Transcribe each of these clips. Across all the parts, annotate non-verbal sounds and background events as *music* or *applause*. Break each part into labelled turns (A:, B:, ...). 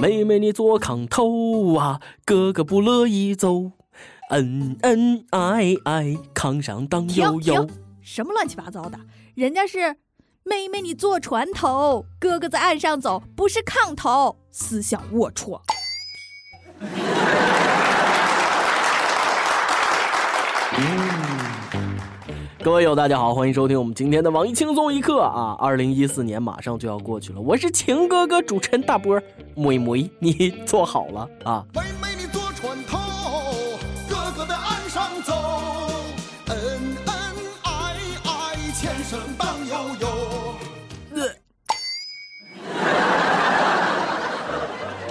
A: 妹妹你坐炕头啊，哥哥不乐意走。恩恩爱爱，炕上荡悠悠。
B: 什么乱七八糟的？人家是妹妹你坐船头，哥哥在岸上走，不是炕头，思想龌龊。
A: 各位友，大家好，欢迎收听我们今天的网易轻松一刻啊！二零一四年马上就要过去了，我是情哥哥主持人大波，妹妹 *laughs* 你坐好了啊！妹妹你坐船头，哥哥在岸上走，恩恩爱爱，前生荡悠悠。*laughs*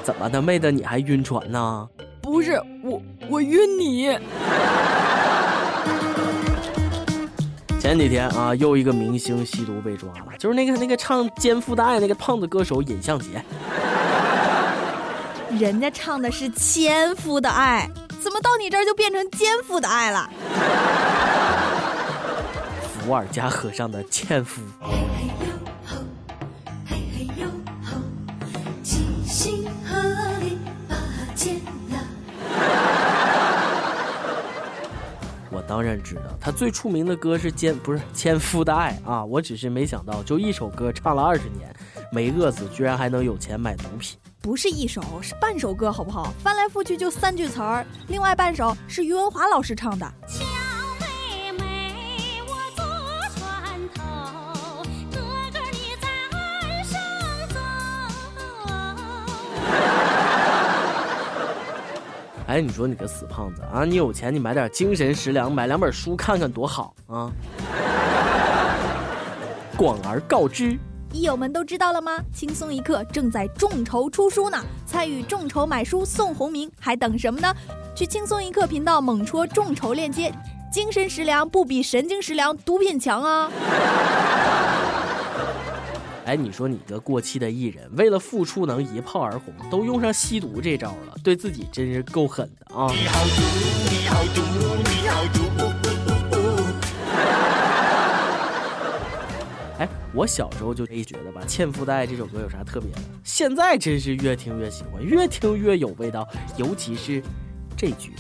A: 怎么的，妹子你还晕船呢？
B: 不是我，我晕你。
A: 前几天啊，又一个明星吸毒被抓了，就是那个那个唱《肩负的爱》那个胖子歌手尹相杰。*laughs*
B: 人家唱的是千夫的爱，怎么到你这儿就变成肩负的爱了？*laughs*
A: 伏尔加河上的纤夫。当然知道，他最出名的歌是《奸》，不是《纤夫的爱》啊！我只是没想到，就一首歌唱了二十年，没饿死，居然还能有钱买毒品。
B: 不是一首，是半首歌，好不好？翻来覆去就三句词儿，另外半首是于文华老师唱的。
A: 哎，你说你个死胖子啊！你有钱，你买点精神食粮，买两本书看看多好啊！广而告之，
B: 益友们都知道了吗？轻松一刻正在众筹出书呢，参与众筹买书送红名，还等什么呢？去轻松一刻频道猛戳众筹链接，精神食粮不比神经食粮毒品强啊！
A: 哎，你说你个过气的艺人，为了复出能一炮而红，都用上吸毒这招了，对自己真是够狠的啊！你好毒，你好毒，你好毒！*laughs* 哎，我小时候就觉得吧，《纤夫的爱》这首歌有啥特别的？现在真是越听越喜欢，越听越有味道，尤其是这句。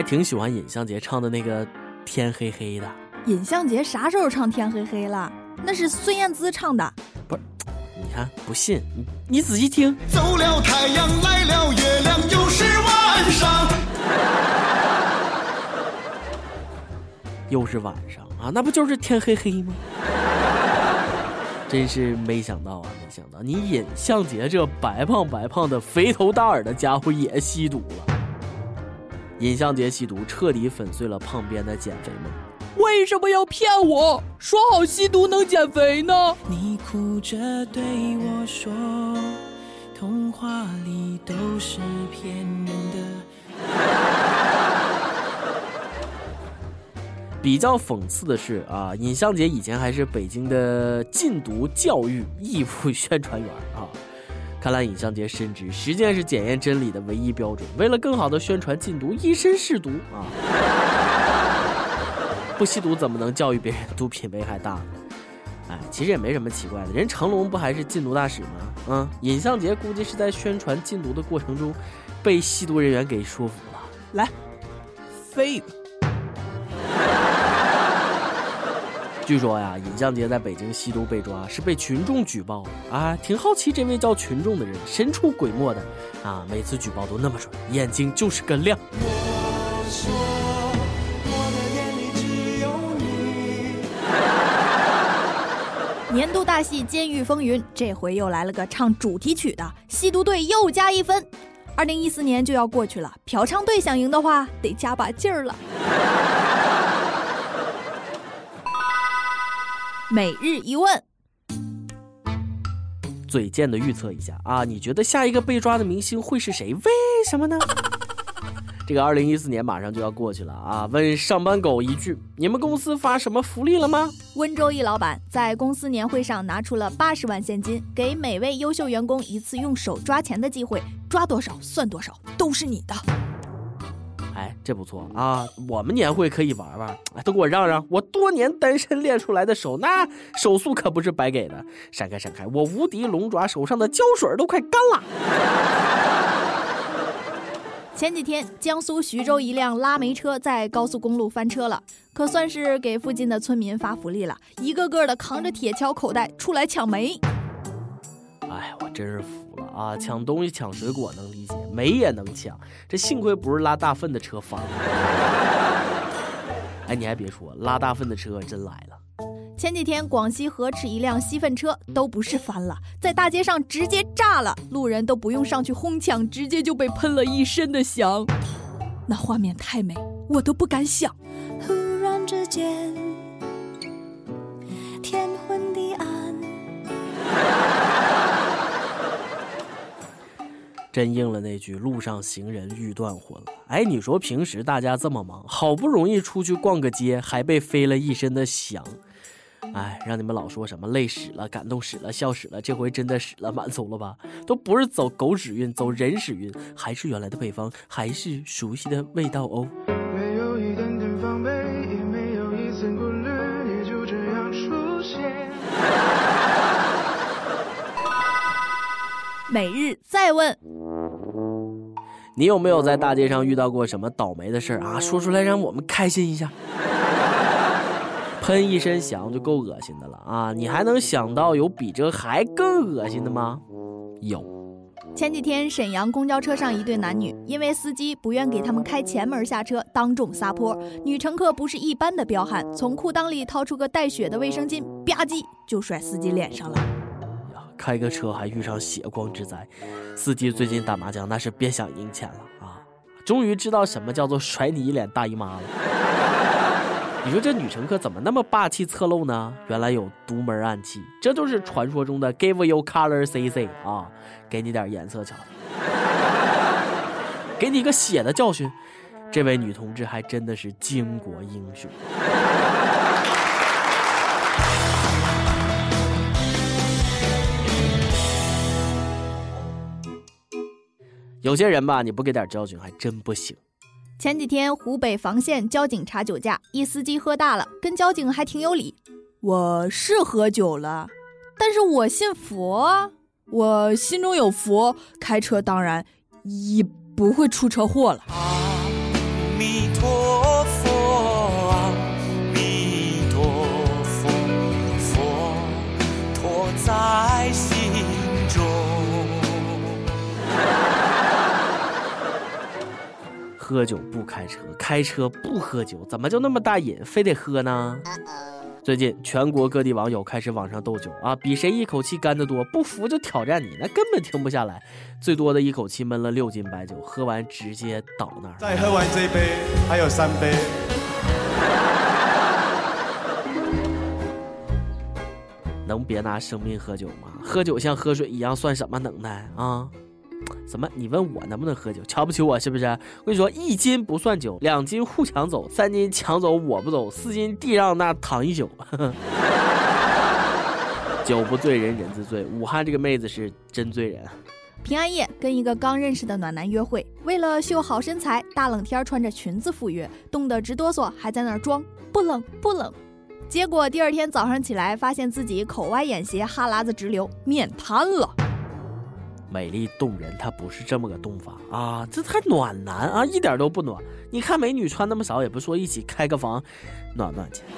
A: 还挺喜欢尹相杰唱的那个《天黑黑的》。
B: 尹相杰啥时候唱《天黑黑》了？那是孙燕姿唱的。
A: 不是，你看不信你，你仔细听。
C: 走了太阳，来了月亮，又是晚上。
A: 又是晚上啊，那不就是天黑黑吗？*laughs* 真是没想到啊，没想到你尹相杰这白胖白胖的、肥头大耳的家伙也吸毒了。尹相杰吸毒，彻底粉碎了胖编的减肥梦。
B: 为什么要骗我？说好吸毒能减肥呢？你哭着对我说，童话里都是骗人的。*laughs*
A: 比较讽刺的是啊，尹相杰以前还是北京的禁毒教育义务宣传员啊。看来尹相杰深知时间是检验真理的唯一标准。为了更好的宣传禁毒，一身试毒啊！*laughs* 不吸毒怎么能教育别人毒品危害大呢？哎，其实也没什么奇怪的，人成龙不还是禁毒大使吗？嗯，尹相杰估计是在宣传禁毒的过程中，被吸毒人员给说服了。来，飞。据说呀，尹相杰在北京吸毒被抓，是被群众举报啊。挺好奇这位叫群众的人神出鬼没的啊，每次举报都那么准，眼睛就是个亮。*laughs*
B: 年度大戏《监狱风云》，这回又来了个唱主题曲的，吸毒队又加一分。二零一四年就要过去了，嫖娼队想赢的话，得加把劲儿了。每日一问，
A: 嘴贱的预测一下啊，你觉得下一个被抓的明星会是谁？为什么呢？*laughs* 这个二零一四年马上就要过去了啊！问上班狗一句：你们公司发什么福利了吗？
B: 温州一老板在公司年会上拿出了八十万现金，给每位优秀员工一次用手抓钱的机会，抓多少算多少，都是你的。
A: 哎，这不错啊！我们年会可以玩玩，都给我让让！我多年单身练出来的手，那手速可不是白给的。闪开闪开，我无敌龙爪手上的胶水都快干了。*laughs*
B: 前几天，江苏徐州一辆拉煤车在高速公路翻车了，可算是给附近的村民发福利了，一个个的扛着铁锹口袋出来抢煤。
A: 哎，我真是服了啊！抢东西、抢水果能理解，煤也能抢，这幸亏不是拉大粪的车翻了。*laughs* 哎，你还别说，拉大粪的车真来了。
B: 前几天，广西河池一辆吸粪车都不是翻了，在大街上直接炸了，路人都不用上去哄抢，直接就被喷了一身的翔。那画面太美，我都不敢想。忽然之间，
A: 真应了那句“路上行人欲断魂”了。哎，你说平时大家这么忙，好不容易出去逛个街，还被飞了一身的翔。哎，让你们老说什么累死了、感动死了、笑死了，这回真的死了，满足了吧？都不是走狗屎运，走人屎运，还是原来的配方，还是熟悉的味道哦。没有一点点防备，也没有一丝顾虑，你就这样出现。
B: 每日再问，
A: 你有没有在大街上遇到过什么倒霉的事儿啊？说出来让我们开心一下。喷一身翔就够恶心的了啊！你还能想到有比这还更恶心的吗？有。
B: 前几天沈阳公交车上一对男女，因为司机不愿给他们开前门下车，当众撒泼。女乘客不是一般的彪悍，从裤裆里掏出个带血的卫生巾，吧唧就甩司机脸上了。
A: 开个车还遇上血光之灾，司机最近打麻将那是别想赢钱了啊！终于知道什么叫做甩你一脸大姨妈了。*laughs* 你说这女乘客怎么那么霸气侧漏呢？原来有独门暗器，这就是传说中的 Give you color, CC 啊，给你点颜色瞧瞧，给你一个血的教训。这位女同志还真的是巾帼英雄。有些人吧，你不给点教训还真不行。
B: 前几天，湖北房县交警查酒驾，一司机喝大了，跟交警还挺有理。我是喝酒了，但是我信佛，我心中有佛，开车当然也不会出车祸了。阿
A: 喝酒不开车，开车不喝酒，怎么就那么大瘾，非得喝呢？最近全国各地网友开始网上斗酒啊，比谁一口气干得多，不服就挑战你，那根本停不下来。最多的一口气闷了六斤白酒，喝完直接倒那儿。
C: 再喝完这杯，还有三杯。*laughs*
A: 能别拿生命喝酒吗？喝酒像喝水一样，算什么能耐啊？怎么？你问我能不能喝酒？瞧不起我是不是？我跟你说，一斤不算酒，两斤互抢走，三斤抢走我不走，四斤地让那躺一宿。*laughs* 酒不醉人人自醉，武汉这个妹子是真醉人。
B: 平安夜跟一个刚认识的暖男约会，为了秀好身材，大冷天穿着裙子赴约，冻得直哆嗦，还在那装不冷不冷。结果第二天早上起来，发现自己口歪眼斜，哈喇子直流，面瘫了。
A: 美丽动人，它不是这么个动法啊！这太暖男啊，一点都不暖。你看美女穿那么少，也不说一起开个房，暖暖去。*laughs*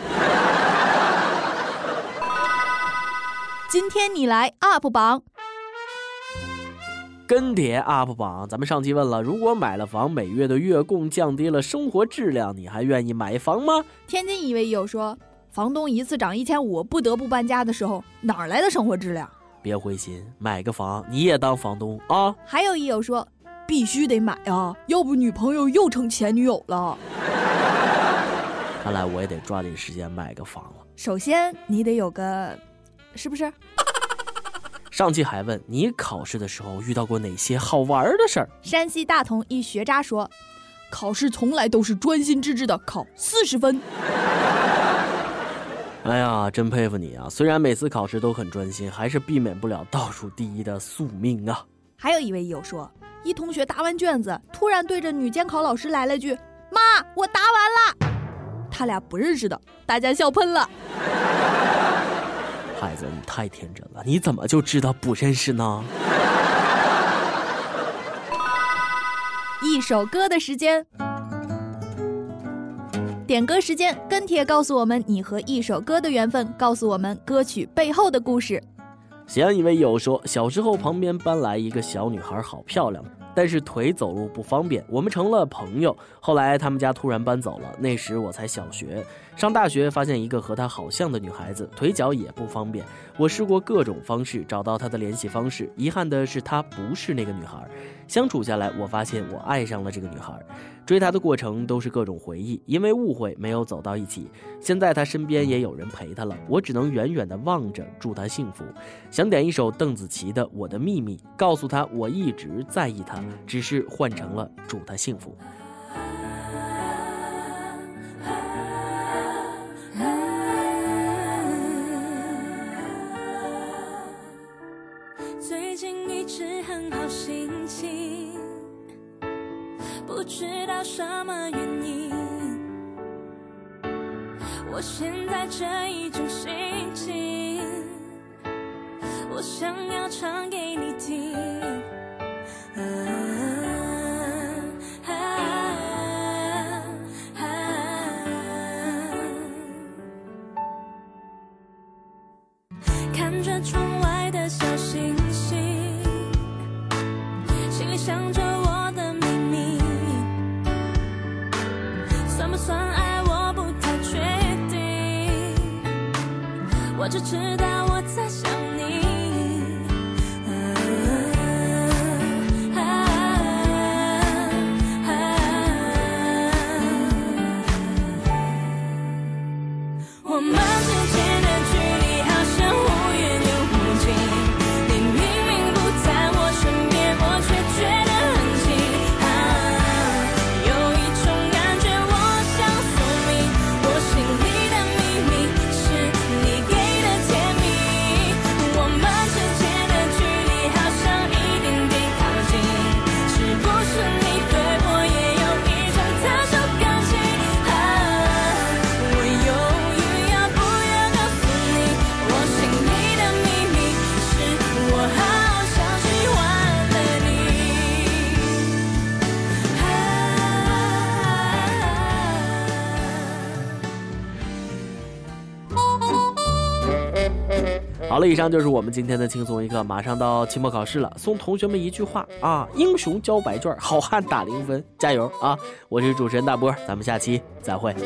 B: 今天你来 UP 榜，
A: 跟帖 UP 榜。咱们上期问了，如果买了房，每月的月供降低了生活质量，你还愿意买房吗？
B: 天津一位友说，房东一次涨一千五，不得不搬家的时候，哪来的生活质量？
A: 别灰心，买个房你也当房东啊！
B: 还有一友说，必须得买啊，要不女朋友又成前女友了。
A: 看来我也得抓紧时间买个房了。
B: 首先你得有个，是不是？*laughs*
A: 上期还问你考试的时候遇到过哪些好玩的事儿？
B: 山西大同一学渣说，考试从来都是专心致志的考四十分。
A: 哎呀，真佩服你啊！虽然每次考试都很专心，还是避免不了倒数第一的宿命啊。
B: 还有一位友说，一同学答完卷子，突然对着女监考老师来了句：“妈，我答完了。”他俩不认识的，大家笑喷了。
A: 孩子，你太天真了，你怎么就知道不认识呢？*laughs*
B: 一首歌的时间。点歌时间，跟帖告诉我们你和一首歌的缘分，告诉我们歌曲背后的故事。
A: 西安一位友说，小时候旁边搬来一个小女孩，好漂亮，但是腿走路不方便，我们成了朋友。后来他们家突然搬走了，那时我才小学。上大学发现一个和她好像的女孩子，腿脚也不方便。我试过各种方式找到她的联系方式，遗憾的是她不是那个女孩。相处下来，我发现我爱上了这个女孩。追她的过程都是各种回忆，因为误会没有走到一起。现在她身边也有人陪她了，我只能远远的望着，祝她幸福。想点一首邓紫棋的《我的秘密》，告诉她我一直在意她，只是换成了祝她幸福。
D: 最近一直很好心情，不知道什么原因。我现在这一种心情，我想要唱给你听。看着窗只知道
A: 好了，以上就是我们今天的轻松一刻。马上到期末考试了，送同学们一句话啊：英雄交白卷，好汉打零分，加油啊！我是主持人大波，咱们下期再会。